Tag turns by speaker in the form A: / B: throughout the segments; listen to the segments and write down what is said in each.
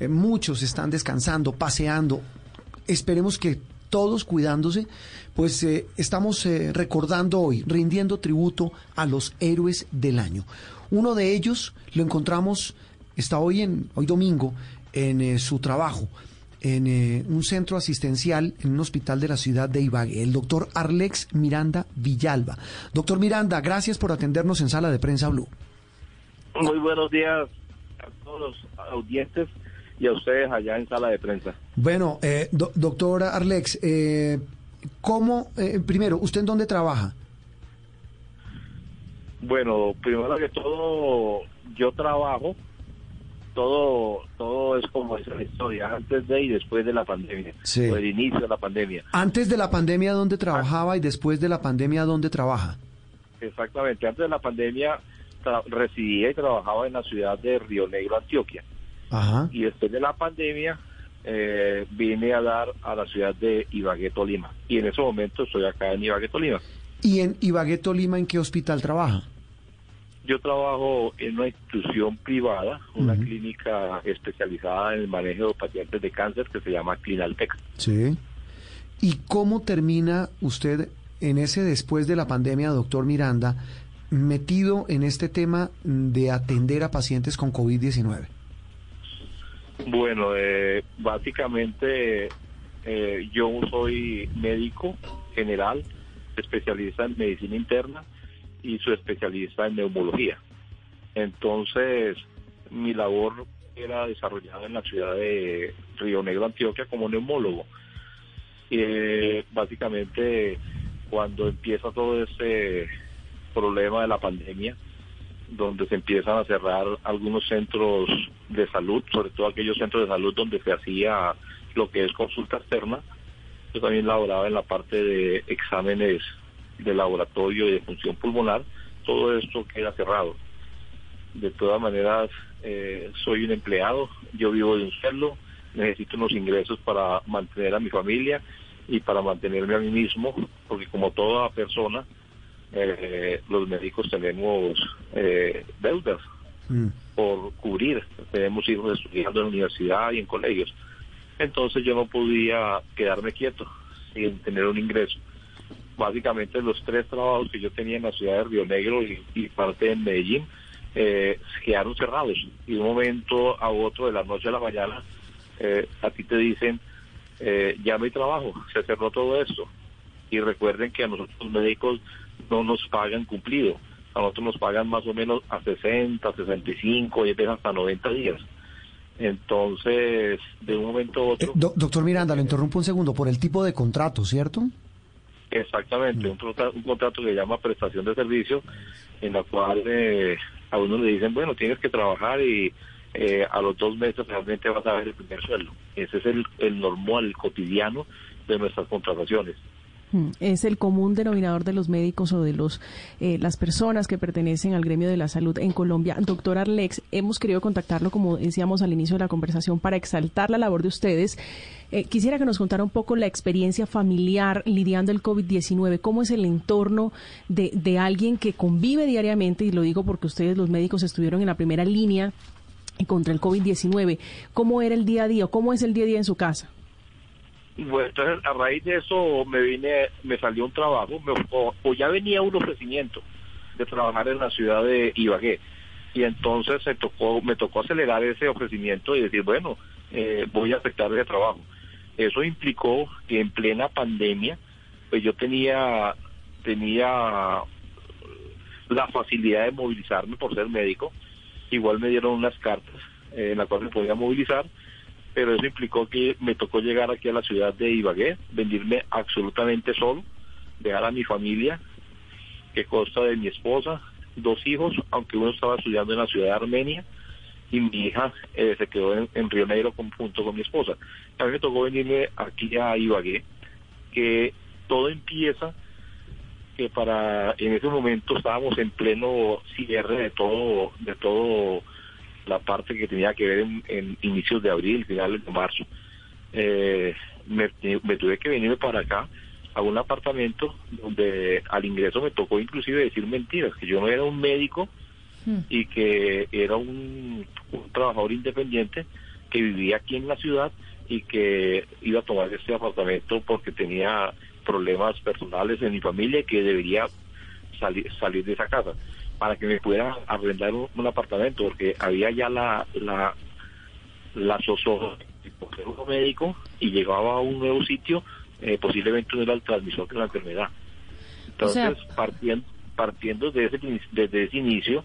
A: Eh, muchos están descansando, paseando. Esperemos que todos cuidándose, pues eh, estamos eh, recordando hoy, rindiendo tributo a los héroes del año. Uno de ellos lo encontramos, está hoy, en, hoy domingo, en su trabajo en un centro asistencial en un hospital de la ciudad de Ibagué, el doctor Arlex Miranda Villalba. Doctor Miranda, gracias por atendernos en Sala de Prensa Blue.
B: Muy buenos días a todos los audientes y a ustedes allá en Sala de Prensa.
A: Bueno, eh, doctor Arlex, eh, ¿cómo, eh, primero, usted en dónde trabaja?
B: Bueno, primero que todo, yo trabajo todo todo es como esa historia, antes de y después de la pandemia, o el inicio de la pandemia.
A: Antes de la pandemia, ¿dónde trabajaba y después de la pandemia, dónde trabaja?
B: Exactamente, antes de la pandemia residía y trabajaba en la ciudad de Río Negro, Antioquia. Ajá. Y después de la pandemia eh, vine a dar a la ciudad de Ibagué, Tolima. Y en ese momento estoy acá en Ibagué, Tolima.
A: ¿Y en Ibagué, Tolima, en qué hospital trabaja?
B: Yo trabajo en una institución privada, una clínica especializada en el manejo de pacientes de cáncer que se llama Clinaltec.
A: Sí. ¿Y cómo termina usted en ese después de la pandemia, doctor Miranda, metido en este tema de atender a pacientes con COVID-19?
B: Bueno, eh, básicamente eh, yo soy médico general, especialista en medicina interna y su especialista en neumología. Entonces, mi labor era desarrollada en la ciudad de Río Negro, Antioquia, como neumólogo. Y eh, básicamente, cuando empieza todo este problema de la pandemia, donde se empiezan a cerrar algunos centros de salud, sobre todo aquellos centros de salud donde se hacía lo que es consulta externa, yo también laboraba en la parte de exámenes de laboratorio y de función pulmonar, todo esto queda cerrado. De todas maneras, eh, soy un empleado, yo vivo de un sueldo, necesito unos ingresos para mantener a mi familia y para mantenerme a mí mismo, porque como toda persona, eh, los médicos tenemos eh, deudas mm. por cubrir, tenemos hijos estudiando en la universidad y en colegios. Entonces yo no podía quedarme quieto sin tener un ingreso básicamente los tres trabajos que yo tenía en la ciudad de Río Negro y, parte de Medellín eh, quedaron cerrados. Y de un momento a otro, de la noche a la mañana, eh, a ti te dicen, eh, ya no hay trabajo, se cerró todo esto. Y recuerden que a nosotros los médicos no nos pagan cumplido. A nosotros nos pagan más o menos a 60, 65, y hasta 90 días. Entonces, de un momento a otro...
A: doctor Miranda, lo interrumpo un segundo, por el tipo de contrato, ¿cierto?
B: Exactamente, un, un, contrato que se llama prestación de servicio, en la cual eh, a uno le dicen, bueno, tienes que trabajar y eh, a los dos meses realmente vas a ver el primer sueldo. Ese es el, el normal, el cotidiano de nuestras contrataciones.
C: Mm, es el común denominador de los médicos o de los eh, las personas que pertenecen al gremio de la salud en Colombia. Doctor Arlex, hemos querido contactarlo, como decíamos al inicio de la conversación, para exaltar la labor de ustedes. Eh, quisiera que nos contara un poco la experiencia familiar lidiando el COVID-19, cómo es el entorno de, de alguien que convive diariamente, y lo digo porque ustedes los médicos estuvieron en la primera línea contra el COVID-19, cómo era el día a día, cómo es el día a día en su casa.
B: Bueno, entonces a raíz de eso me vine, me salió un trabajo, o, ya venía un ofrecimiento de trabajar en la ciudad de Ibagué. Y entonces se tocó, me tocó acelerar ese ofrecimiento y decir, bueno, eh, voy a aceptar ese trabajo. Eso implicó que en plena pandemia, pues yo tenía, tenía la facilidad de movilizarme por ser médico. Igual me dieron unas cartas eh, en las cuales me podía movilizar pero eso implicó que me tocó llegar aquí a la ciudad de Ibagué, venirme absolutamente solo, dejar a mi familia, que consta de mi esposa, dos hijos, aunque uno estaba estudiando en la ciudad de Armenia, y mi hija eh, se quedó en, Río Negro junto con mi esposa. A mí me tocó venirme aquí a Ibagué, que todo empieza que para en ese momento estábamos en pleno cierre de todo de todo la parte que tenía que ver en, inicios de abril, finales de marzo. Eh, me, tuve que venirme para acá a un apartamento donde al ingreso me tocó inclusive decir mentiras, que yo no era un médico hmm. y que era un, trabajador independiente que vivía aquí en la ciudad y que iba a tomar este apartamento porque tenía problemas personales en mi familia y que debería salir, salir de esa casa para que me pudiera arrendar un, apartamento porque había ya la la la un médico y llegaba a un nuevo sitio eh, posiblemente no era el transmisor de la enfermedad. Entonces partiendo partiendo de ese desde ese inicio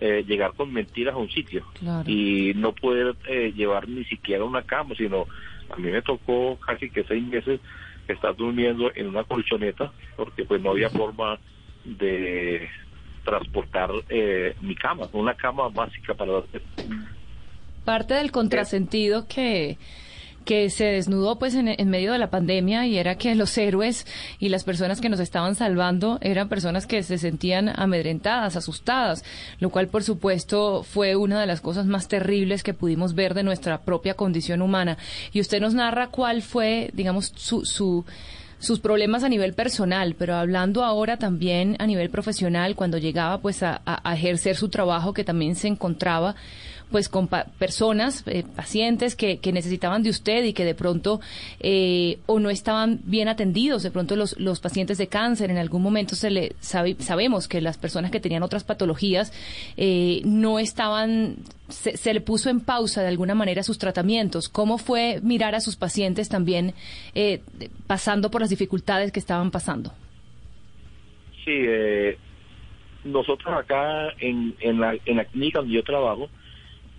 B: eh, llegar con mentiras a un sitio y no poder eh, llevar ni siquiera una cama sino a mí me tocó casi que seis meses estar durmiendo en una colchoneta porque pues no había forma de transportar eh, mi cama, una cama básica para...
D: Parte del contrasentido que que se desnudó pues en, medio de la pandemia y era que los héroes y las personas que nos estaban salvando eran personas que se sentían amedrentadas, asustadas, lo cual por supuesto fue una de las cosas más terribles que pudimos ver de nuestra propia condición humana. Y usted nos narra cuál fue, digamos, su, su sus problemas a nivel personal, pero hablando ahora también a nivel profesional, cuando llegaba pues a, ejercer su trabajo que también se encontraba pues con personas, eh, pacientes que, que, necesitaban de usted y que de pronto eh, o no estaban bien atendidos, de pronto los, los pacientes de cáncer en algún momento se le sabemos que las personas que tenían otras patologías eh, no estaban se, se, le puso en pausa de alguna manera sus tratamientos. ¿Cómo fue mirar a sus pacientes también eh, pasando por las dificultades que estaban pasando?
B: Sí, eh, nosotros acá en, en, la, en la clínica donde yo trabajo,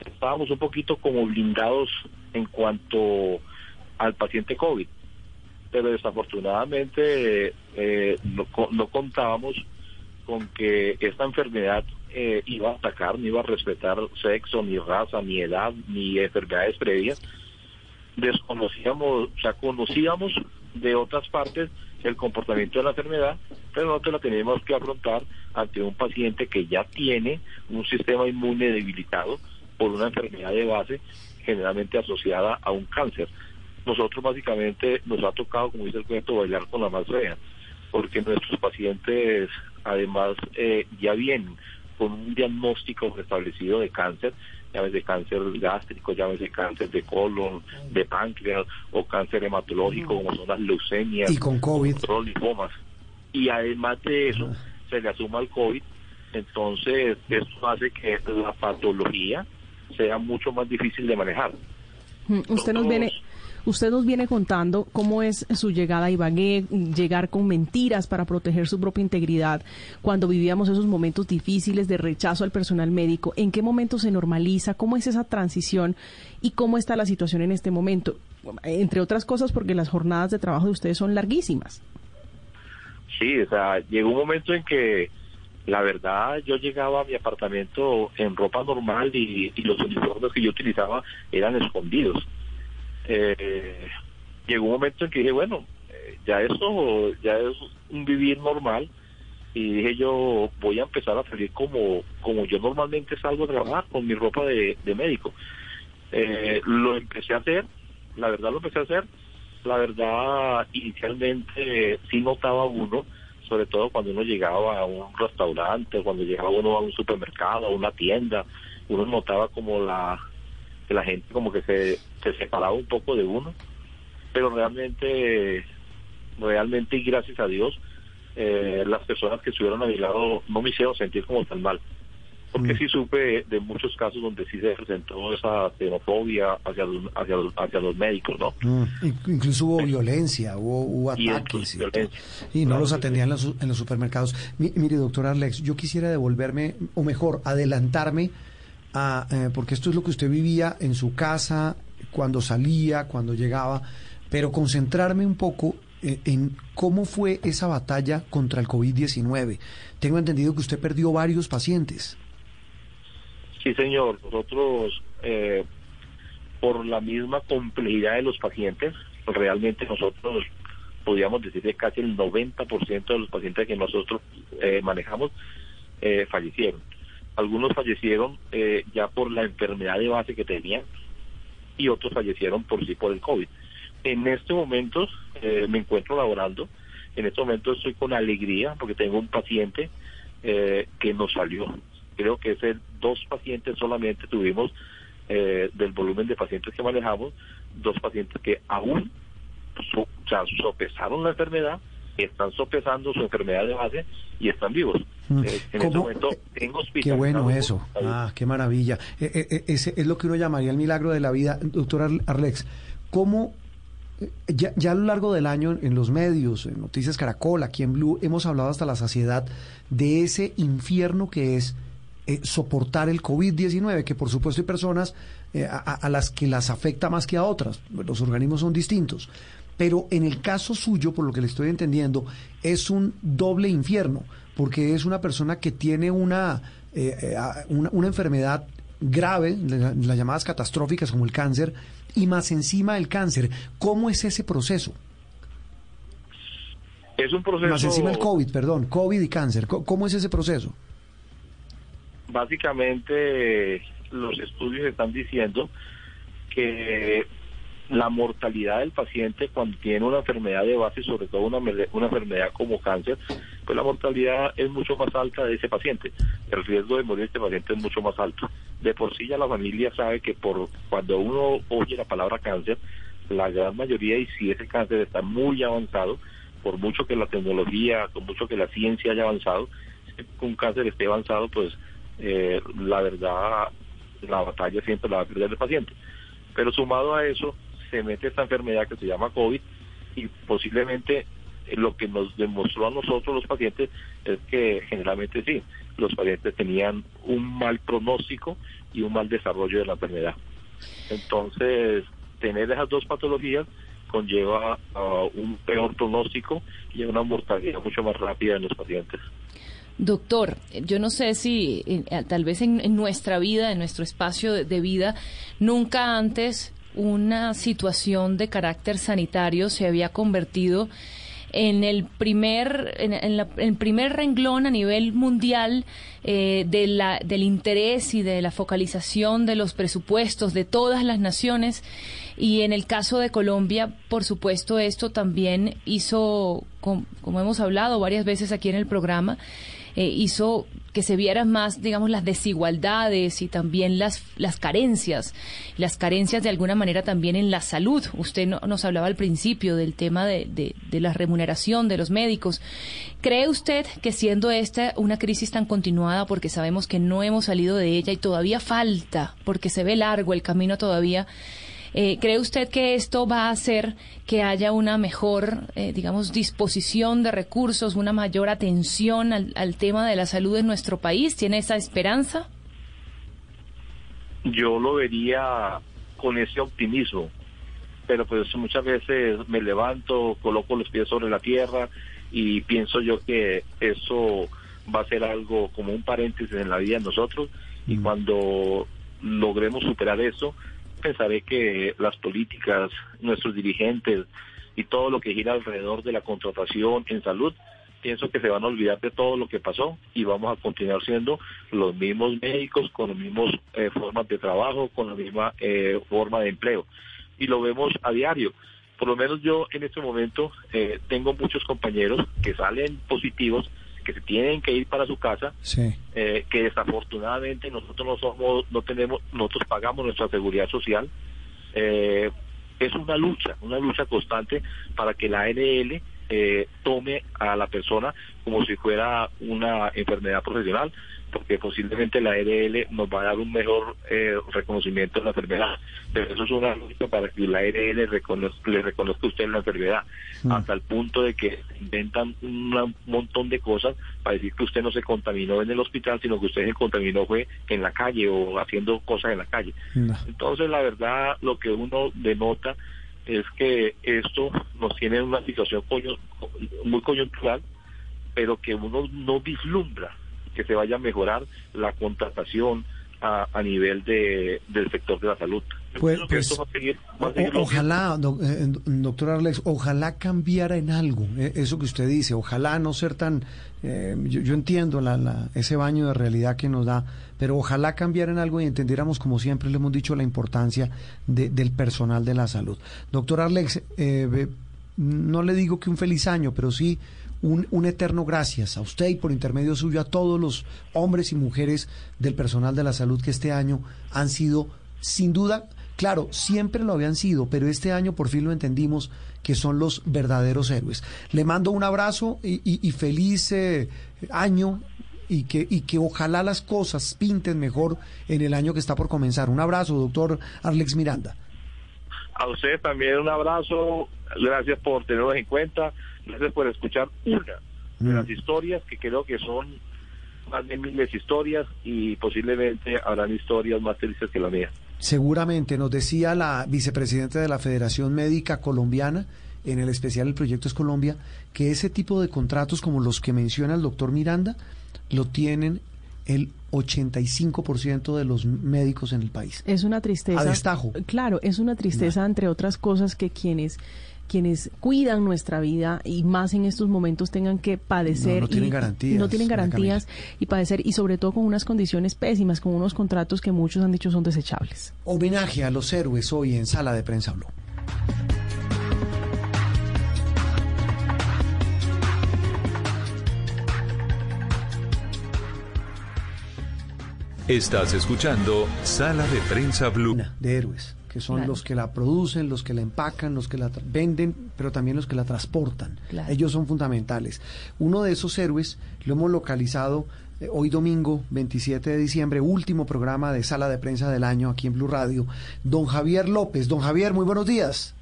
B: estábamos un poquito como blindados en cuanto al paciente COVID, pero desafortunadamente eh, no, no, contábamos con que esta enfermedad eh, iba a atacar, ni iba a respetar sexo, ni raza, ni edad, ni enfermedades previas. Desconocíamos, o sea, conocíamos de otras partes el comportamiento de la enfermedad, pero nosotros la tenemos que afrontar ante un paciente que ya tiene un sistema inmune debilitado, por una enfermedad de base generalmente asociada a un cáncer. Nosotros básicamente nos ha tocado, como dice el cuento, bailar con la más fea, porque nuestros pacientes además eh, ya vienen con un diagnóstico establecido de cáncer, de cáncer gástrico, de cáncer de colon, de páncreas o cáncer hematológico como son las leucemias
A: y con COVID,
B: linfomas. Y además de eso se le asuma el COVID, entonces esto hace que la patología sea mucho más difícil de manejar.
C: Mm, usted nos viene Usted nos viene contando cómo es su llegada a Ibagué, llegar con mentiras para proteger su propia integridad cuando vivíamos esos momentos difíciles de rechazo al personal médico. ¿En qué momento se normaliza? ¿Cómo es esa transición? ¿Y cómo está la situación en este momento? Entre otras cosas porque las jornadas de trabajo de ustedes son larguísimas.
B: Sí, o sea, llegó un momento en que la verdad, yo llegaba a mi apartamento en ropa normal y, los uniformes que yo utilizaba eran escondidos. Eh, llegó un momento en que dije, bueno, eh, ya eso ya es un vivir normal y dije yo voy a empezar a salir como como yo normalmente salgo a trabajar con mi ropa de, médico. Eh, lo empecé a hacer, la verdad lo empecé a hacer, la verdad inicialmente sí notaba uno sobre todo cuando uno llegaba a un restaurante, cuando llegaba uno a un supermercado, a una tienda, uno notaba como la que la gente como que se, se separaba un poco de uno, pero realmente, realmente y gracias a Dios, eh, las personas que estuvieron a mi lado no me hicieron sentir como tan mal porque mm. sí supe de muchos casos donde sí se presentó esa xenofobia hacia los, hacia los, hacia los médicos, ¿no?
A: Mm. Incluso hubo violencia, hubo, ataques y, no los atendían en los, supermercados. mire, doctor Alex, yo quisiera devolverme, o mejor, adelantarme, a, eh, porque esto es lo que usted vivía en su casa, cuando salía, cuando llegaba, pero concentrarme un poco eh, en cómo fue esa batalla contra el COVID-19. Tengo entendido que usted perdió varios pacientes.
B: Sí, señor. Nosotros, eh, por la misma complejidad de los pacientes, realmente nosotros podríamos decir que casi el 90% de los pacientes que nosotros eh, manejamos eh, fallecieron. Algunos fallecieron ya por la enfermedad de base que tenían y otros fallecieron por sí por el COVID. En este momento me encuentro laborando, en este momento estoy con alegría porque tengo un paciente que nos salió creo que ese dos pacientes solamente tuvimos eh, del volumen de pacientes que manejamos, dos pacientes que aún so, o sea, sopesaron la enfermedad, están sopesando su enfermedad de base y están vivos.
A: Mm.
B: Eh, en este momento tengo
A: Qué bueno eso. Ah, qué maravilla. Eh, eh, ese es lo que uno llamaría el milagro de la vida. Doctor Ar- Arlex, ¿cómo ya, ya a lo largo del año en los medios, en Noticias Caracol, aquí en Blue, hemos hablado hasta la saciedad de ese infierno que es eh, soportar el COVID-19, que por supuesto hay personas eh, a, a- las que las afecta más que a otras, los organismos son distintos, pero en el caso suyo, por lo que le estoy entendiendo, es un doble infierno, porque es una persona que tiene una, eh, eh, una, una enfermedad grave, la- las llamadas catastróficas como el cáncer, y más encima el cáncer. ¿Cómo es ese proceso?
B: Es un proceso...
A: Más encima el COVID, perdón, COVID y cáncer. ¿Cómo es ese proceso?
B: Básicamente los estudios están diciendo que la mortalidad del paciente cuando tiene una enfermedad de base, sobre todo una, una enfermedad como cáncer, pues la mortalidad es mucho más alta de ese paciente. El riesgo de morir de este paciente es mucho más alto. De por sí ya la familia sabe que por cuando uno oye la palabra cáncer, la gran mayoría, y si ese cáncer está muy avanzado, por mucho que la tecnología, por mucho que la ciencia haya avanzado, un cáncer esté avanzado, pues eh, la verdad, la batalla siempre la va a perder el paciente. Pero sumado a eso, se mete esta enfermedad que se llama COVID y posiblemente eh, lo que nos demostró a nosotros los pacientes es que generalmente sí, los pacientes tenían un mal pronóstico y un mal desarrollo de la enfermedad. Entonces, tener esas dos patologías conlleva a un peor pronóstico y a una mortalidad mucho más rápida en los pacientes.
D: Doctor, yo no sé si eh, tal vez en, en nuestra vida, en nuestro espacio de, vida, nunca antes una situación de carácter sanitario se había convertido en el primer en, la- primer renglón a nivel mundial eh, de la, del interés y de la focalización de los presupuestos de todas las naciones. Y en el caso de Colombia por supuesto esto también hizo com- como hemos hablado varias veces aquí en el programa eh, hizo que se vieran más, digamos, las desigualdades y también las, las carencias, las carencias de alguna manera también en la salud. Usted no- nos hablaba al principio del tema de, de, de la remuneración de los médicos. ¿Cree usted que siendo esta una crisis tan continuada, porque sabemos que no hemos salido de ella y todavía falta, porque se ve largo el camino todavía, eh, ¿Cree usted que esto va a hacer que haya una mejor, eh, digamos, disposición de recursos, una mayor atención al, al tema de la salud en nuestro país? ¿Tiene esa esperanza?
B: yo lo vería con ese optimismo, pero pues muchas veces me levanto, coloco los pies sobre la tierra y pienso yo que eso va a ser algo como un paréntesis en la vida de nosotros y cuando logremos superar eso, pensaré que las políticas, nuestros dirigentes y todo lo que gira alrededor de la contratación en salud pienso que se van a olvidar de todo lo que pasó y vamos a continuar siendo los mismos médicos con las mismas eh, formas de trabajo, con la misma eh, forma de empleo. Y lo vemos a diario. Por lo menos yo en este momento eh, tengo muchos compañeros que salen positivos, que se tienen que ir para su casa,
A: Sí.
B: eh, que desafortunadamente nosotros no somos, no tenemos, nosotros pagamos nuestra seguridad social. Eh, es una lucha, una lucha constante para que la ARL eh, tome a la persona como si fuera una enfermedad profesional, porque posiblemente la ARL nos va a dar un mejor eh, reconocimiento de la enfermedad. Pero eso es una lucha para que la ARL reconoz- le reconozca a usted la enfermedad,
A: Mm.
B: hasta el punto de que inventan un montón de cosas para decir que usted no se contaminó en el hospital, sino que usted se contaminó fue en la calle o haciendo cosas en la calle.
A: No.
B: Entonces, la verdad, lo que uno denota es que esto nos tiene en una situación coño- muy coyuntural, pero que uno no vislumbra que se vaya a mejorar la contratación a, a nivel de, del sector de la salud.
A: Pues- pues,
B: va a seguir- va a
A: O-
B: seguir lo
A: ojalá, eh, doctor Arlex, ojalá cambiara en algo eh, eso que usted dice, ojalá no ser tan, eh, yo, yo entiendo la, la- ese baño de realidad que nos da, pero ojalá cambiara en algo y entendiéramos, como siempre le hemos dicho, la importancia de- del personal de la salud. Doctor Arlex, eh, no le digo que un feliz año, pero sí un, eterno gracias a usted y por intermedio suyo a todos los hombres y mujeres del personal de la salud que este año han sido sin duda, claro, siempre lo habían sido, pero este año por fin lo entendimos que son los verdaderos héroes. Le mando un abrazo y, feliz eh, año y que, y que ojalá las cosas pinten mejor en el año que está por comenzar. Un abrazo, doctor Arlex Miranda.
B: A usted también un abrazo, gracias por tenernos en cuenta, gracias por escuchar una de las mm. historias que creo que son más de miles de historias y posiblemente habrán historias más tristes que la mía.
A: Seguramente, nos decía la vicepresidenta de la Federación Médica Colombiana, en el especial El Proyecto es Colombia, que ese tipo de contratos como los que menciona el doctor Miranda, lo tienen el 85% de los médicos en el país.
C: Es una tristeza.
A: A destajo.
C: Claro, es una tristeza, entre otras cosas, que quienes quienes cuidan nuestra vida y más en estos momentos tengan que padecer.
A: No, tienen garantías.
C: No tienen garantías y padecer y sobre todo con unas condiciones pésimas, con unos contratos que muchos han dicho son desechables.
A: Homenaje a los héroes hoy en Sala de Prensa Blue.
E: Estás escuchando Sala de Prensa Blue.
A: De héroes, que son los que la producen, los que la empacan, los que la venden, pero también los que la transportan. Ellos son fundamentales. Uno de esos héroes lo hemos localizado eh, hoy domingo 27 de diciembre, último programa de Sala de Prensa del año aquí en Blue Radio. Don Javier López. Don Javier, muy buenos días.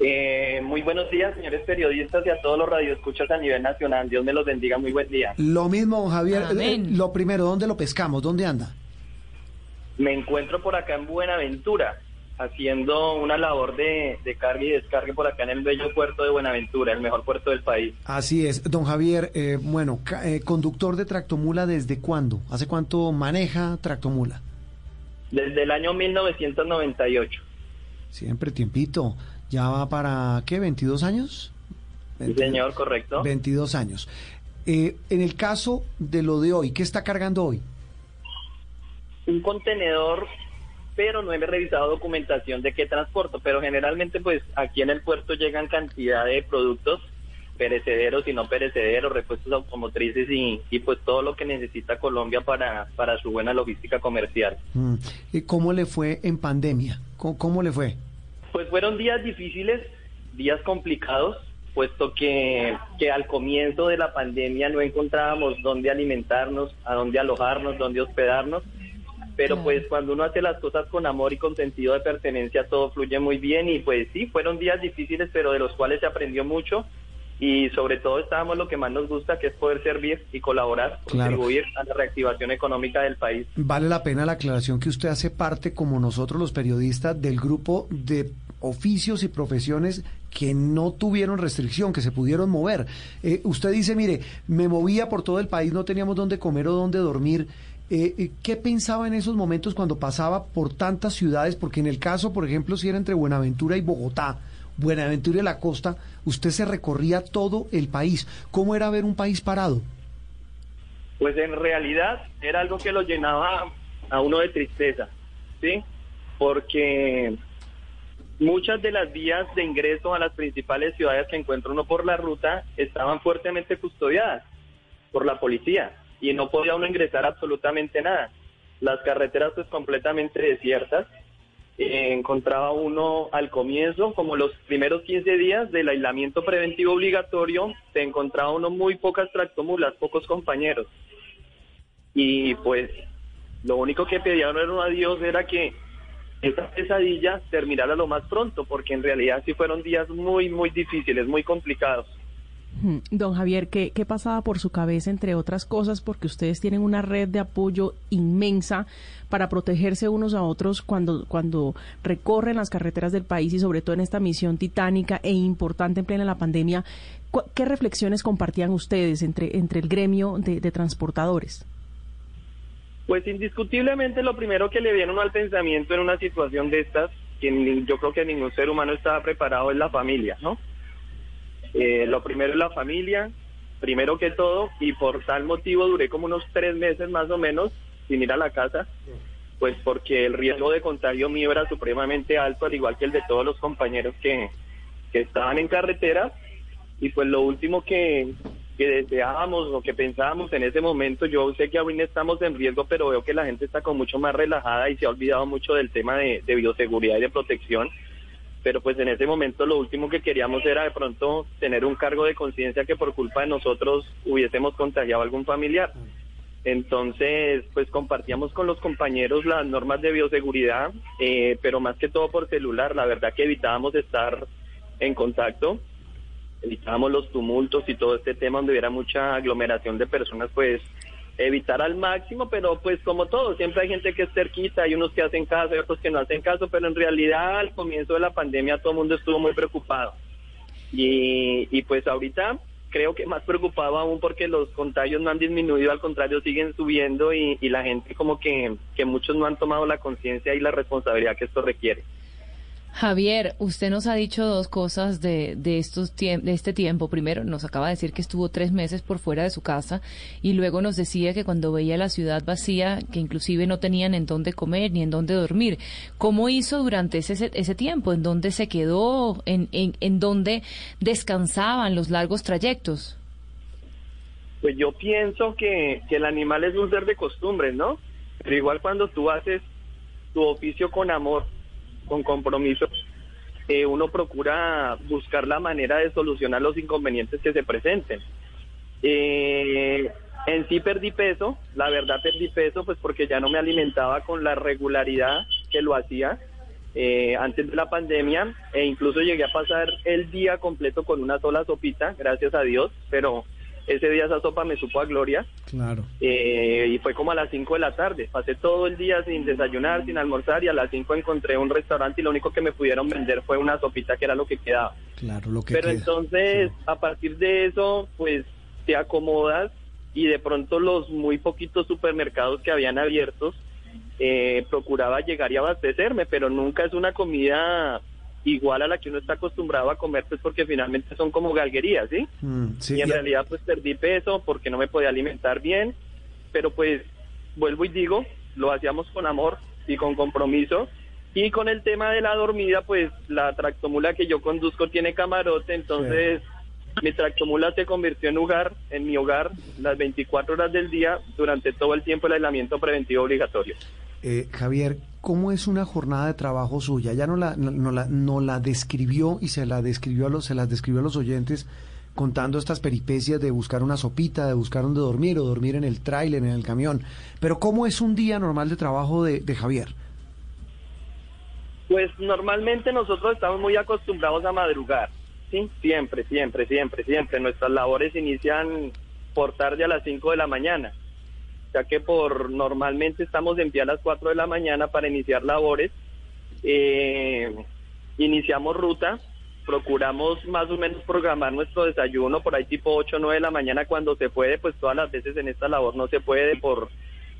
F: Eh, muy buenos días, señores periodistas y a todos los radioescuchas a nivel nacional. Dios me los bendiga. Muy buen día.
A: Lo mismo, don Javier. Eh, lo primero, ¿dónde lo pescamos? ¿Dónde anda?
F: Me encuentro por acá en Buenaventura, haciendo una labor de, carga y descarga por acá en el bello puerto de Buenaventura, el mejor puerto del país.
A: Así es. Don Javier, eh, bueno, conductor de tractomula, ¿desde cuándo? ¿Hace cuánto maneja tractomula?
F: Desde el año 1998.
A: Siempre tiempito. Ya va para, ¿qué? ¿22 años?
F: sí, señor, correcto.
A: 22 años. Eh, en el caso de lo de hoy, ¿qué está cargando hoy?
F: Un contenedor, pero no he revisado documentación de qué transporto, pero generalmente pues aquí en el puerto llegan cantidad de productos perecederos y no perecederos, repuestos automotrices y, y, pues todo lo que necesita Colombia para, para su buena logística comercial.
A: Mm. ¿Y ¿Cómo le fue en pandemia? cómo le fue?
F: Pues fueron días difíciles, días complicados, puesto que, que al comienzo de la pandemia no encontrábamos dónde alimentarnos, a dónde alojarnos, dónde hospedarnos. Pero pues cuando uno hace las cosas con amor y con sentido de pertenencia, todo fluye muy bien y pues sí, fueron días difíciles, pero de los cuales se aprendió mucho y sobre todo estábamos lo que más nos gusta, que es poder servir y colaborar, contribuir a la reactivación económica del país.
A: Vale la pena la aclaración que usted hace parte, como nosotros los periodistas, del grupo de oficios y profesiones que no tuvieron restricción, que se pudieron mover. Eh, usted dice, mire, me movía por todo el país, no teníamos dónde comer o dónde dormir. Eh, eh, ¿Qué pensaba en esos momentos cuando pasaba por tantas ciudades? Porque en el caso, por ejemplo, si era entre Buenaventura y Bogotá, Buenaventura y la costa, usted se recorría todo el país. ¿Cómo era ver un país parado?
F: Pues en realidad era algo que lo llenaba a uno de tristeza, ¿sí? Porque muchas de las vías de ingreso a las principales ciudades que encuentra uno por la ruta estaban fuertemente custodiadas por la policía y no podía uno ingresar absolutamente nada. Las carreteras pues completamente desiertas eh, encontraba uno al comienzo, como los primeros 15 días del aislamiento preventivo obligatorio, se encontraba uno muy pocas tractomulas, pocos compañeros. Y pues lo único que pedían a Dios era que esa pesadilla terminara lo más pronto, porque en realidad sí fueron días muy, muy difíciles, muy complicados.
C: Don Javier, ¿qué, ¿qué, pasaba por su cabeza, entre otras cosas, porque ustedes tienen una red de apoyo inmensa para protegerse unos a otros cuando, cuando recorren las carreteras del país y sobre todo en esta misión titánica e importante en plena la pandemia? ¿Qué reflexiones compartían ustedes entre, entre el gremio de, transportadores?
F: Pues indiscutiblemente lo primero que le viene al pensamiento en una situación de estas, que yo creo que ningún ser humano estaba preparado, es la familia, ¿no? Eh, lo primero es la familia, primero que todo, y por tal motivo duré como unos tres meses más o menos sin ir a la casa, pues porque el riesgo de contagio mío era supremamente alto, al igual que el de todos los compañeros que, que estaban en carretera, y pues lo último que, que deseábamos o que pensábamos en ese momento. Yo sé que aún estamos en riesgo, pero veo que la gente está con mucho más relajada y se ha olvidado mucho del tema de, de bioseguridad y de protección. Pero pues en ese momento lo último que queríamos era de pronto tener un cargo de conciencia que por culpa de nosotros hubiésemos contagiado a algún familiar. Entonces, pues compartíamos con los compañeros las normas de bioseguridad, eh, pero más que todo por celular. La verdad que evitábamos estar en contacto, evitábamos los tumultos y todo este tema donde hubiera mucha aglomeración de personas, pues evitar al máximo, pero pues como todo, siempre hay gente que es cerquita, hay unos que hacen caso, hay otros que no hacen caso, pero en realidad al comienzo de la pandemia todo el mundo estuvo muy preocupado. Y, y pues ahorita creo que más preocupado aún porque los contagios no han disminuido, al contrario siguen subiendo y, y la gente como que, que muchos no han tomado la conciencia y la responsabilidad que esto requiere.
D: Javier, usted nos ha dicho dos cosas de, de, estos de este tiempo. Primero, nos acaba de decir que estuvo tres meses por fuera de su casa y luego nos decía que cuando veía la ciudad vacía, que inclusive no tenían en dónde comer ni en dónde dormir. ¿Cómo hizo durante ese, ese tiempo? ¿En dónde se quedó? ¿En, en, en dónde descansaban los largos trayectos?
F: Pues yo pienso que, que el animal es un ser de costumbres, ¿no? Pero igual cuando tú haces tu oficio con amor, con compromiso, eh, uno procura buscar la manera de solucionar los inconvenientes que se presenten. Eh, en sí perdí peso, la verdad perdí peso, pues porque ya no me alimentaba con la regularidad que lo hacía eh, antes de la pandemia, e incluso llegué a pasar el día completo con una sola sopita, gracias a Dios, pero ese día esa sopa me supo a gloria.
A: Claro.
F: Eh, y fue como a las 5 de la tarde. Pasé todo el día sin desayunar, sin almorzar y a las 5 encontré un restaurante y lo único que me pudieron vender fue una sopita que era lo que quedaba.
A: Claro, lo que
F: Pero
A: queda.
F: entonces,
A: Sí.
F: a partir de eso, pues te acomodas y de pronto los muy poquitos supermercados que habían abiertos, eh, procuraba llegar y abastecerme, pero nunca es una comida igual a la que uno está acostumbrado a comer, pues porque finalmente son como galguerías, ¿sí?
A: Mm, sí,
F: y en realidad pues perdí peso porque no me podía alimentar bien, pero pues vuelvo y digo, lo hacíamos con amor y con compromiso. Y con el tema de la dormida, pues la tractomula que yo conduzco tiene camarote, entonces mi tractomula se convirtió en hogar, en mi hogar, las 24 horas del día durante todo el tiempo del aislamiento preventivo obligatorio.
A: Eh, Javier, ¿cómo es una jornada de trabajo suya? Ya no la, no, la, no la describió y se la describió a los, se las describió a los oyentes contando estas peripecias de buscar una sopita, de buscar dónde dormir o dormir en el tráiler, en el camión. Pero ¿cómo es un día normal de trabajo de, de Javier?
F: Pues normalmente nosotros estamos muy acostumbrados a madrugar, ¿sí? Siempre, siempre, siempre, siempre. Nuestras labores inician por tarde a las 5 de la mañana, ya que por normalmente estamos en pie a las 4 de la mañana para iniciar labores. Eh, iniciamos ruta, procuramos más o menos programar nuestro desayuno por ahí tipo 8 o 9 de la mañana cuando se puede, pues todas las veces en esta labor no se puede por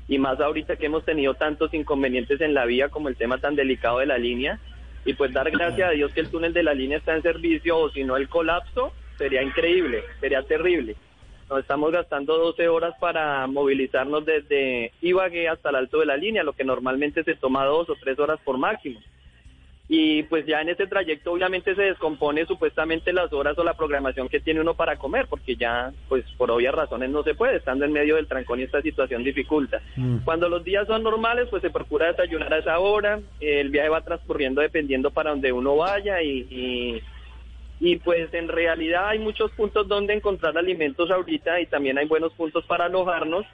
F: y más ahorita que hemos tenido tantos inconvenientes en la vía como el tema tan delicado de la línea y pues dar gracias a Dios que el túnel de la línea está en servicio o si no el colapso sería increíble, sería terrible. Nos estamos gastando 12 horas para movilizarnos desde Ibagué hasta el alto de la línea, lo que normalmente se toma dos o tres horas por máximo. Y pues ya en ese trayecto obviamente se descompone supuestamente las horas o la programación que tiene uno para comer, porque ya pues por obvias razones no se puede, estando en medio del trancón y esta situación dificulta.
A: Mm.
F: Cuando los días son normales, pues se procura desayunar a esa hora, el viaje va transcurriendo dependiendo para donde uno vaya y, y, y, pues en realidad hay muchos puntos donde encontrar alimentos ahorita y también hay buenos puntos para alojarnos.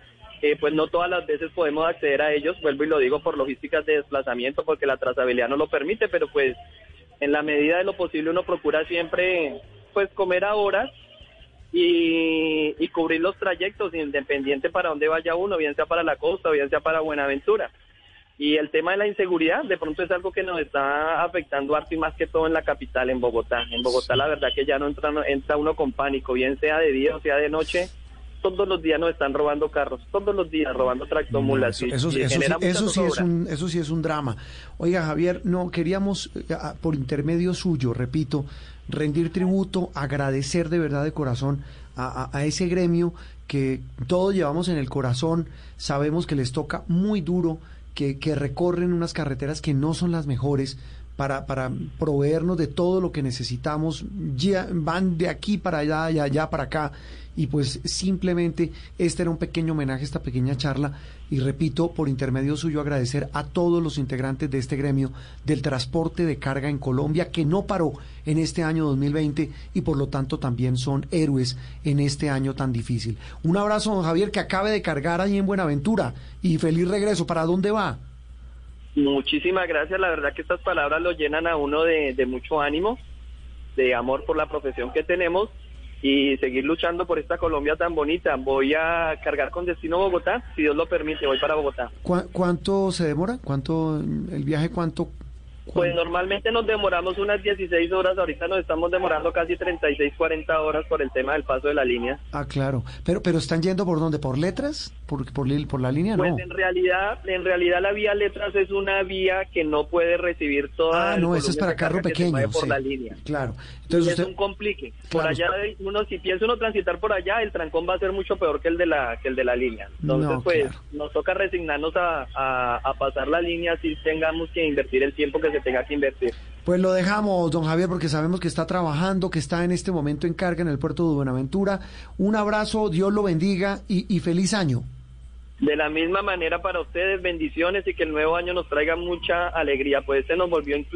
F: Eh, pues no todas las veces podemos acceder a ellos, vuelvo y lo digo por logísticas de desplazamiento, porque la trazabilidad no lo permite, pero pues en la medida de lo posible uno procura siempre pues comer a horas y, y cubrir los trayectos independiente para donde vaya uno, bien sea para la costa bien sea para Buenaventura. Y el tema de la inseguridad de pronto es algo que nos está afectando harto y más que todo en la capital, en Bogotá. En Bogotá la verdad que ya no entra, entra uno con pánico, bien sea de día o sea de noche. Todos los días nos están robando carros, todos los días robando tractomulas.
A: Eso,
F: y-
A: eso,
F: y
A: eso eso sí es un, eso sí es un drama. Oiga, Javier, no, queríamos, eh, ah, por intermedio suyo, repito, rendir tributo, agradecer de verdad de corazón a, a- a ese gremio que todos llevamos en el corazón, sabemos que les toca muy duro, que, que recorren unas carreteras que no son las mejores para, para proveernos de todo lo que necesitamos, ya van de aquí para allá y allá para acá y pues simplemente este era un pequeño homenaje, esta pequeña charla y repito, por intermedio suyo agradecer a todos los integrantes de este gremio del transporte de carga en Colombia que no paró en este año 2020 y por lo tanto también son héroes en este año tan difícil. Un abrazo, don Javier, que acabe de cargar ahí en Buenaventura y feliz regreso. ¿Para dónde va?
F: Muchísimas gracias, la verdad que estas palabras lo llenan a uno de, mucho ánimo, de amor por la profesión que tenemos y seguir luchando por esta Colombia tan bonita. Voy a cargar con destino Bogotá, si Dios lo permite, voy para Bogotá.
A: ¿Cuánto se demora? ¿Cuánto el viaje cuánto
F: pues normalmente nos demoramos unas 16 horas, ahorita nos estamos demorando casi 36, 40 horas por el tema del paso de la línea.
A: Ah, claro. Pero pero están yendo por dónde? ¿Por letras? ¿Por por, por la línea?
F: Pues
A: no.
F: en realidad, en realidad la vía letras es una vía que no puede recibir toda
A: Ah, no, eso es para carro pequeño,
F: por
A: sí.
F: la línea.
A: Claro.
F: Entonces es un complique. Por
A: Claro.
F: allá uno si piensa uno transitar por allá, el trancón va a ser mucho peor que el de la que el de la línea. Entonces,
A: No,
F: pues
A: claro.
F: nos toca resignarnos a, a, a pasar la línea si tengamos que invertir el tiempo que se tenga que invertir.
A: Pues lo dejamos, don Javier, porque sabemos que está trabajando, que está en este momento en carga en el puerto de Buenaventura. Un abrazo, Dios lo bendiga y, y feliz año.
F: De la misma manera para ustedes, bendiciones y que el nuevo año nos traiga mucha alegría. Pues este nos volvió in-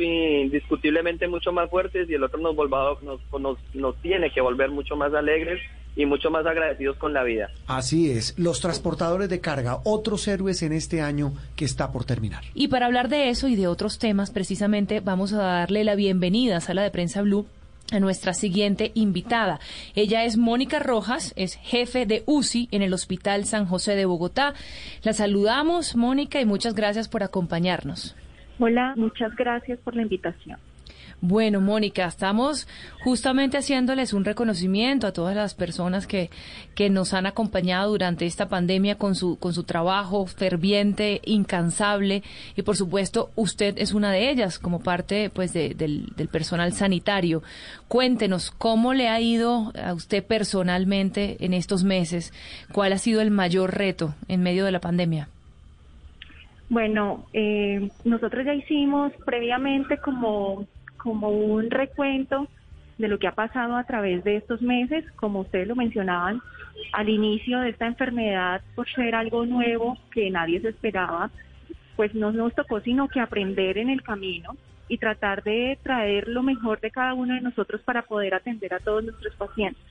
F: indiscutiblemente mucho más fuertes y el otro nos, volvado, nos, nos, nos tiene que volver mucho más alegres y mucho más agradecidos con la vida.
A: Así es, los transportadores de carga, otros héroes en este año que está por terminar.
D: Y para hablar de eso y de otros temas, precisamente vamos a darle la bienvenida a Sala de Prensa Blue a nuestra siguiente invitada. Ella es Mónica Rojas, es jefe de UCI en el Hospital San José de Bogotá. La saludamos, Mónica, y muchas gracias por acompañarnos.
G: Hola, muchas gracias por la invitación.
D: Bueno, Mónica, estamos justamente haciéndoles un reconocimiento a todas las personas que, que nos han acompañado durante esta pandemia con su, con su trabajo ferviente, incansable, y por supuesto usted es una de ellas como parte pues de- del, del personal sanitario. Cuéntenos cómo le ha ido a usted personalmente en estos meses, cuál ha sido el mayor reto en medio de la pandemia.
G: Bueno, eh, nosotros ya hicimos previamente como, como un recuento de lo que ha pasado a través de estos meses, como ustedes lo mencionaban, al inicio de esta enfermedad, por ser algo nuevo que nadie se esperaba, pues no nos tocó sino que aprender en el camino y tratar de traer lo mejor de cada uno de nosotros para poder atender a todos nuestros pacientes.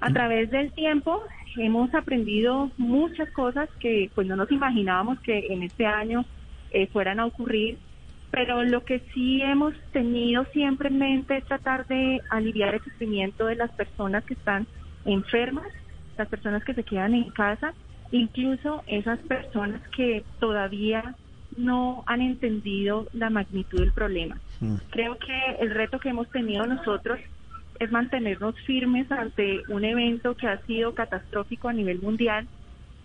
G: A través del tiempo hemos aprendido muchas cosas que pues no nos imaginábamos que en este año eh, fueran a ocurrir, pero lo que sí hemos tenido siempre en mente es tratar de aliviar el sufrimiento de las personas que están enfermas, las personas que se quedan en casa, incluso esas personas que todavía no han entendido la magnitud del problema.
A: Mm.
G: Creo que el reto que hemos tenido nosotros es mantenernos firmes ante un evento que ha sido catastrófico a nivel mundial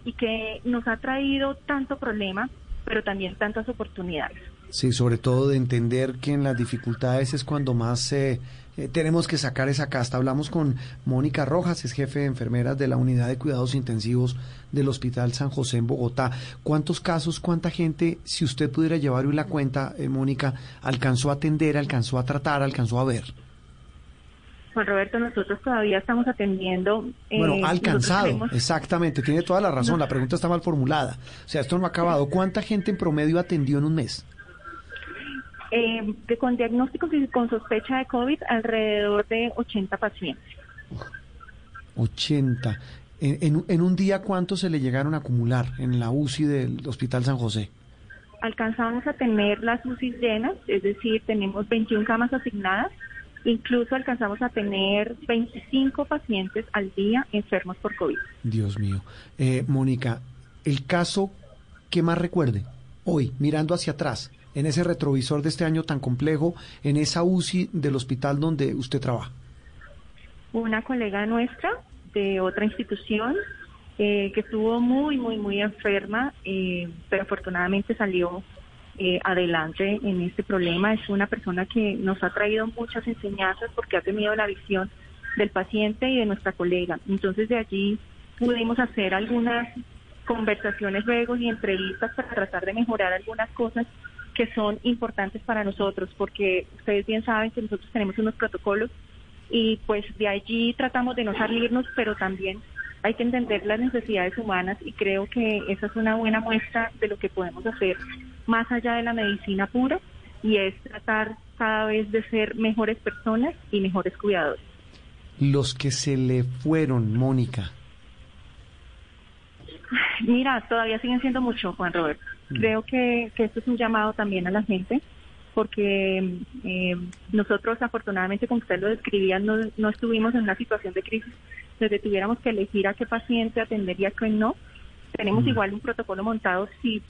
G: y que nos ha traído tanto problema, pero también tantas oportunidades.
A: Sí, sobre todo de entender que en las dificultades es cuando más eh, eh, tenemos que sacar esa casta. Hablamos con Mónica Rojas, es jefe de enfermeras de la unidad de cuidados intensivos del Hospital San José en Bogotá. ¿Cuántos casos, cuánta gente, si usted pudiera llevar hoy la cuenta, eh, Mónica, alcanzó a atender, alcanzó a tratar, alcanzó a ver?
G: Juan Roberto, nosotros todavía estamos atendiendo. eh,
A: Bueno,
G: nosotros
A: alcanzado,
G: tenemos-
A: exactamente, tiene toda la razón, la pregunta está mal formulada. O sea, esto no ha acabado. ¿Cuánta gente en promedio atendió en un mes?
G: Eh, de- con diagnósticos y con sospecha de COVID, alrededor de 80 pacientes.
A: 80. En, en, en un día, ¿cuántos se le llegaron a acumular en la UCI del Hospital San José?
G: Alcanzamos a tener las UCI llenas, es decir, tenemos 21 camas asignadas. Incluso alcanzamos a tener 25 pacientes al día enfermos por COVID.
A: Dios mío. Eh, Mónica, el caso que más recuerde hoy, mirando hacia atrás, en ese retrovisor de este año tan complejo, en esa UCI del hospital donde usted trabaja.
G: Una colega nuestra de otra institución eh, que estuvo muy, muy, muy enferma, eh, pero afortunadamente salió eh, adelante en este problema. Es una persona que nos ha traído muchas enseñanzas porque ha tenido la visión del paciente y de nuestra colega. Entonces de allí pudimos hacer algunas conversaciones luego y entrevistas para tratar de mejorar algunas cosas que son importantes para nosotros, porque ustedes bien saben que nosotros tenemos unos protocolos y pues de allí tratamos de no salirnos, pero también hay que entender las necesidades humanas y creo que esa es una buena muestra de lo que podemos hacer más allá de la medicina pura y es tratar cada vez de ser mejores personas y mejores cuidadores.
A: Los que se le fueron, Mónica.
G: Mira, todavía siguen siendo mucho, Juan Roberto. Creo que, que esto es un llamado también a la gente porque eh, nosotros afortunadamente, como usted lo describía, no, no estuvimos en una situación de crisis donde tuviéramos que elegir a qué paciente atender y a qué no. Tenemos mm. igual un protocolo montado si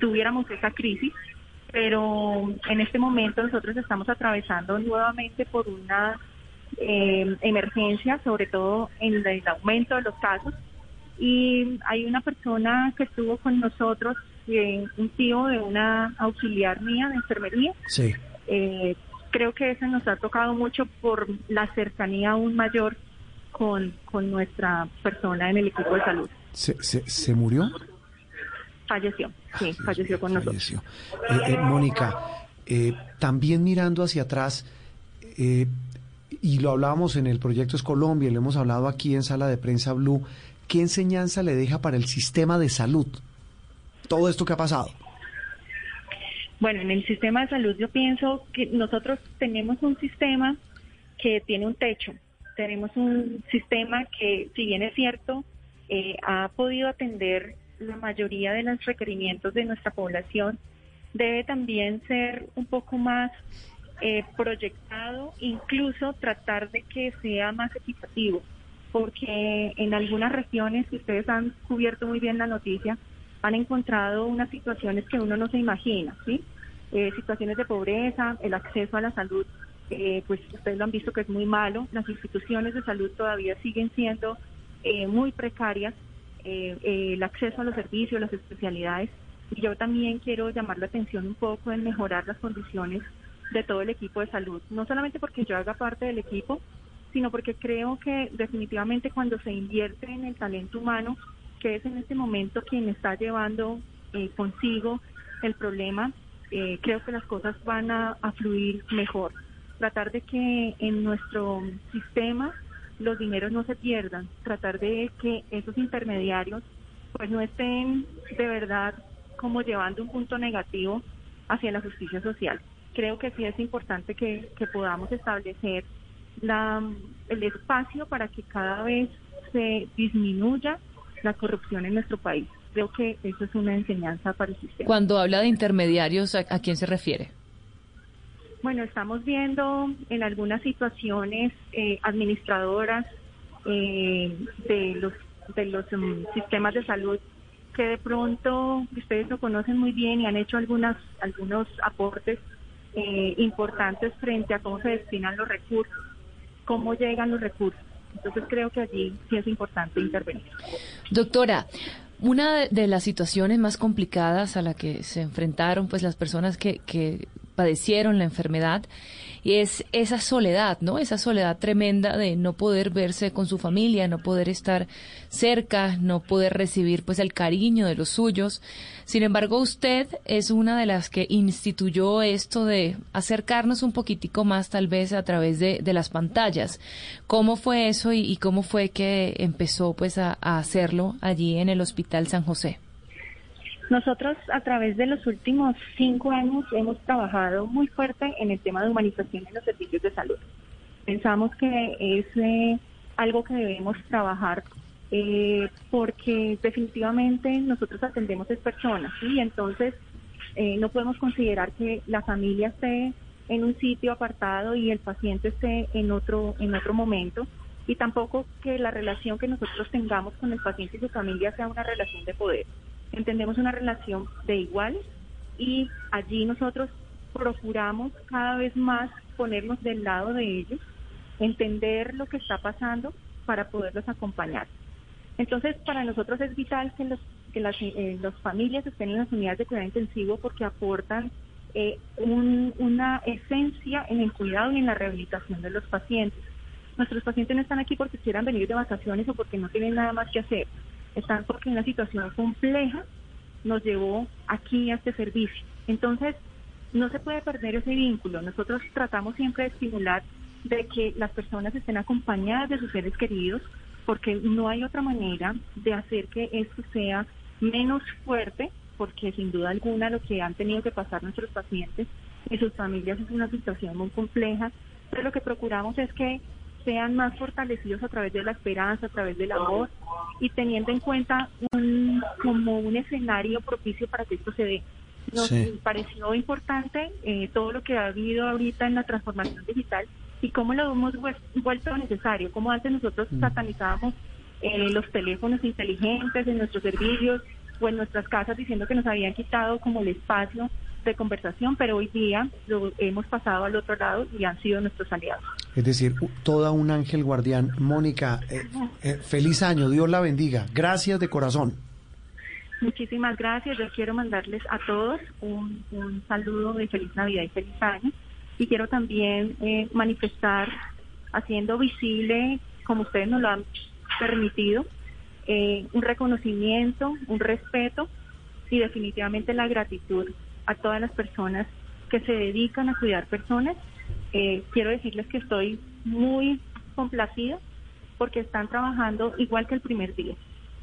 G: tuviéramos esa crisis, pero en este momento nosotros estamos atravesando nuevamente por una eh, emergencia, sobre todo en el aumento de los casos. Y hay una persona que estuvo con nosotros un tío de una auxiliar mía de enfermería.
A: Sí.
G: Eh, creo que eso nos ha tocado mucho por la cercanía aún mayor con, con nuestra persona en el equipo de salud.
A: ¿Se, se, murió?
G: Falleció, sí, falleció con nosotros. Eh,
A: eh, Mónica, también mirando hacia atrás, y lo hablábamos en el proyecto Es Colombia, lo hemos hablado aquí en Sala de Prensa Blue, ¿qué enseñanza le deja para el sistema de salud? Todo esto que ha pasado?
G: Bueno, en el sistema de salud yo pienso que nosotros tenemos un sistema que tiene un techo, tenemos un sistema que, si bien es cierto, eh, ha podido atender la mayoría de los requerimientos de nuestra población, debe también ser un poco más eh, proyectado, incluso tratar de que sea más equitativo, porque en algunas regiones, ustedes han cubierto muy bien la noticia, han encontrado unas situaciones que uno no se imagina, ¿sí? Eh, situaciones de pobreza, el acceso a la salud, eh, pues ustedes lo han visto que es muy malo, las instituciones de salud todavía siguen siendo eh, muy precarias, el acceso a los servicios, las especialidades, y yo también quiero llamar la atención un poco en mejorar las condiciones de todo el equipo de salud, no solamente porque yo haga parte del equipo, sino porque creo que definitivamente cuando se invierte en el talento humano, que es en este momento quien está llevando eh, consigo el problema, eh, creo que las cosas van a, fluir mejor. Tratar de que en nuestro sistema los dineros no se pierdan, tratar de que esos intermediarios pues no estén de verdad como llevando un punto negativo hacia la justicia social. Creo que sí es importante que, que podamos establecer la, el espacio para que cada vez se disminuya la corrupción en nuestro país. Creo que eso es una enseñanza para el sistema.
D: Cuando habla de intermediarios, ¿a, quién se refiere?
G: Bueno, estamos viendo en algunas situaciones eh, administradoras eh, de los de los um, sistemas de salud que de pronto ustedes lo conocen muy bien y han hecho algunas algunos aportes eh, importantes frente a cómo se destinan los recursos, cómo llegan los recursos. Entonces creo que allí sí es importante intervenir.
D: Doctora, una de las situaciones más complicadas a la que se enfrentaron pues las personas que, que padecieron la enfermedad y es esa soledad, ¿no? Esa soledad tremenda de no poder verse con su familia, no poder estar cerca, no poder recibir pues el cariño de los suyos. Sin embargo, usted es una de las que instituyó esto de acercarnos un poquitico más tal vez a través de, las pantallas. ¿Cómo fue eso y, cómo fue que empezó pues a hacerlo allí en el Hospital San José?
G: Nosotros a través de los últimos cinco años hemos trabajado muy fuerte en el tema de humanización en los servicios de salud. Pensamos que es eh, algo que debemos trabajar eh, porque definitivamente nosotros atendemos a personas y entonces eh, no podemos considerar que la familia esté en un sitio apartado y el paciente esté en otro en otro momento y tampoco que la relación que nosotros tengamos con el paciente y su familia sea una relación de poder entendemos una relación de iguales y allí nosotros procuramos cada vez más ponernos del lado de ellos, entender lo que está pasando para poderlos acompañar. Entonces, para nosotros es vital que, los, que las eh, familias estén en las unidades de cuidado intensivo porque aportan eh, una esencia en el cuidado y en la rehabilitación de los pacientes. Nuestros pacientes no están aquí porque quieran venir de vacaciones o porque no tienen nada más que hacer están porque una situación compleja nos llevó aquí a este servicio. Entonces, no se puede perder ese vínculo. Nosotros tratamos siempre de estimular de que las personas estén acompañadas de sus seres queridos, porque no hay otra manera de hacer que esto sea menos fuerte, porque sin duda alguna lo que han tenido que pasar nuestros pacientes y sus familias es una situación muy compleja, pero lo que procuramos es que sean más fortalecidos a través de la esperanza, a través del amor y teniendo en cuenta un, como un escenario propicio para que esto se dé. Nos pareció importante eh, todo lo que ha habido ahorita en la transformación digital y cómo lo hemos vuelto necesario, como antes nosotros mm. satanizábamos eh, los teléfonos inteligentes en nuestros servicios o en nuestras casas diciendo que nos habían quitado como el espacio de conversación, pero hoy día lo hemos pasado al otro lado y han sido nuestros aliados.
A: Es decir, toda un ángel guardián. Mónica, eh, eh, feliz año, Dios la bendiga. Gracias de corazón.
G: Muchísimas gracias. Yo quiero mandarles a todos un, saludo de feliz Navidad y feliz año. Y quiero también eh, manifestar, haciendo visible, como ustedes nos lo han permitido, un reconocimiento, un respeto y definitivamente la gratitud a todas las personas que se dedican a cuidar personas. Eh, quiero decirles que estoy muy complacida porque están trabajando igual que el primer día.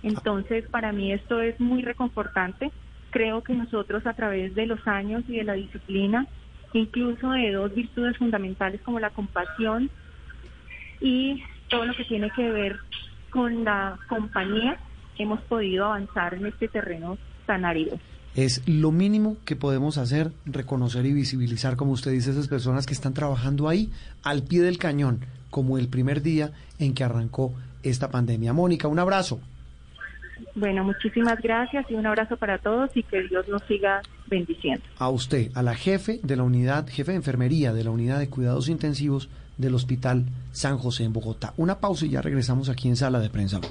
G: Entonces, para mí esto es muy reconfortante. Creo que nosotros a través de los años y de la disciplina, incluso de dos virtudes fundamentales como la compasión y todo lo que tiene que ver con la compañía, hemos podido avanzar en este terreno tan árido.
A: Es lo mínimo que podemos hacer, reconocer y visibilizar, como usted dice, esas personas que están trabajando ahí, al pie del cañón, como el primer día en que arrancó esta pandemia. Mónica, un abrazo.
G: Bueno, muchísimas gracias y un abrazo para todos y que Dios nos siga bendiciendo.
A: A usted, a la jefe de la unidad, jefe de enfermería de la unidad de cuidados intensivos del Hospital San José en Bogotá. Una pausa y ya regresamos aquí en Sala de Prensa.